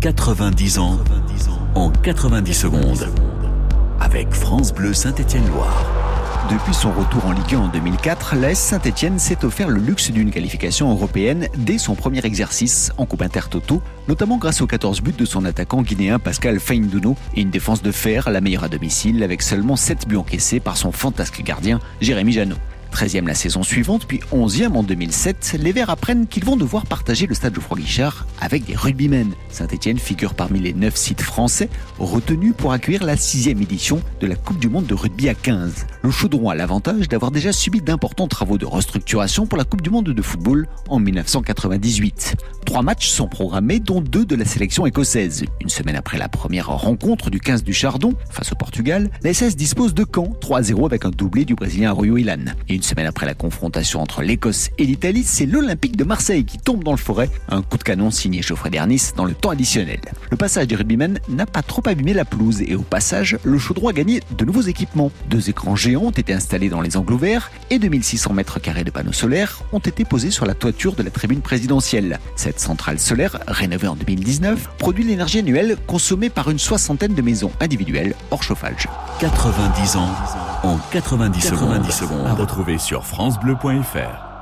90 ans en 90 secondes. Avec France Bleu Saint-Étienne-Loire. Depuis son retour en Ligue 1 en 2004, l'AS Saint-Etienne s'est offert le luxe d'une qualification européenne dès son premier exercice en Coupe Intertoto, notamment grâce aux 14 buts de son attaquant guinéen Pascal Feindouno et une défense de fer, la meilleure à domicile, avec seulement 7 buts encaissés par son fantasque gardien Jérémy Janot. 13e la saison suivante, puis 11e en 2007, les Verts apprennent qu'ils vont devoir partager le stade Geoffroy Guichard avec des rugbymen. Saint-Etienne figure parmi les 9 sites français retenus pour accueillir la 6e édition de la Coupe du Monde de rugby à 15. Le Chaudron a l'avantage d'avoir déjà subi d'importants travaux de restructuration pour la Coupe du Monde de football en 1998. Trois matchs sont programmés, dont deux de la sélection écossaise. Une semaine après la première rencontre du 15 du Chardon face au Portugal, la SS dispose de Caen, 3-0 avec un doublé du Brésilien Arroyo Ilan. Et une semaine après la confrontation entre l'Écosse et l'Italie, c'est l'Olympique de Marseille qui tombe dans le forêt. Un coup de canon signé Geoffrey Dernis dans le temps additionnel. Le passage des rugbymen n'a pas trop abîmé la pelouse et au passage, le chaudron a gagné de nouveaux équipements. Deux écrans géants ont été installés dans les angles ouverts et 2600 mètres carrés de panneaux solaires ont été posés sur la toiture de la tribune présidentielle. Centrale solaire, rénovée en 2019, produit l'énergie annuelle consommée par une soixantaine de maisons individuelles hors chauffage. 90 ans en 90, secondes. À retrouver sur FranceBleu.fr.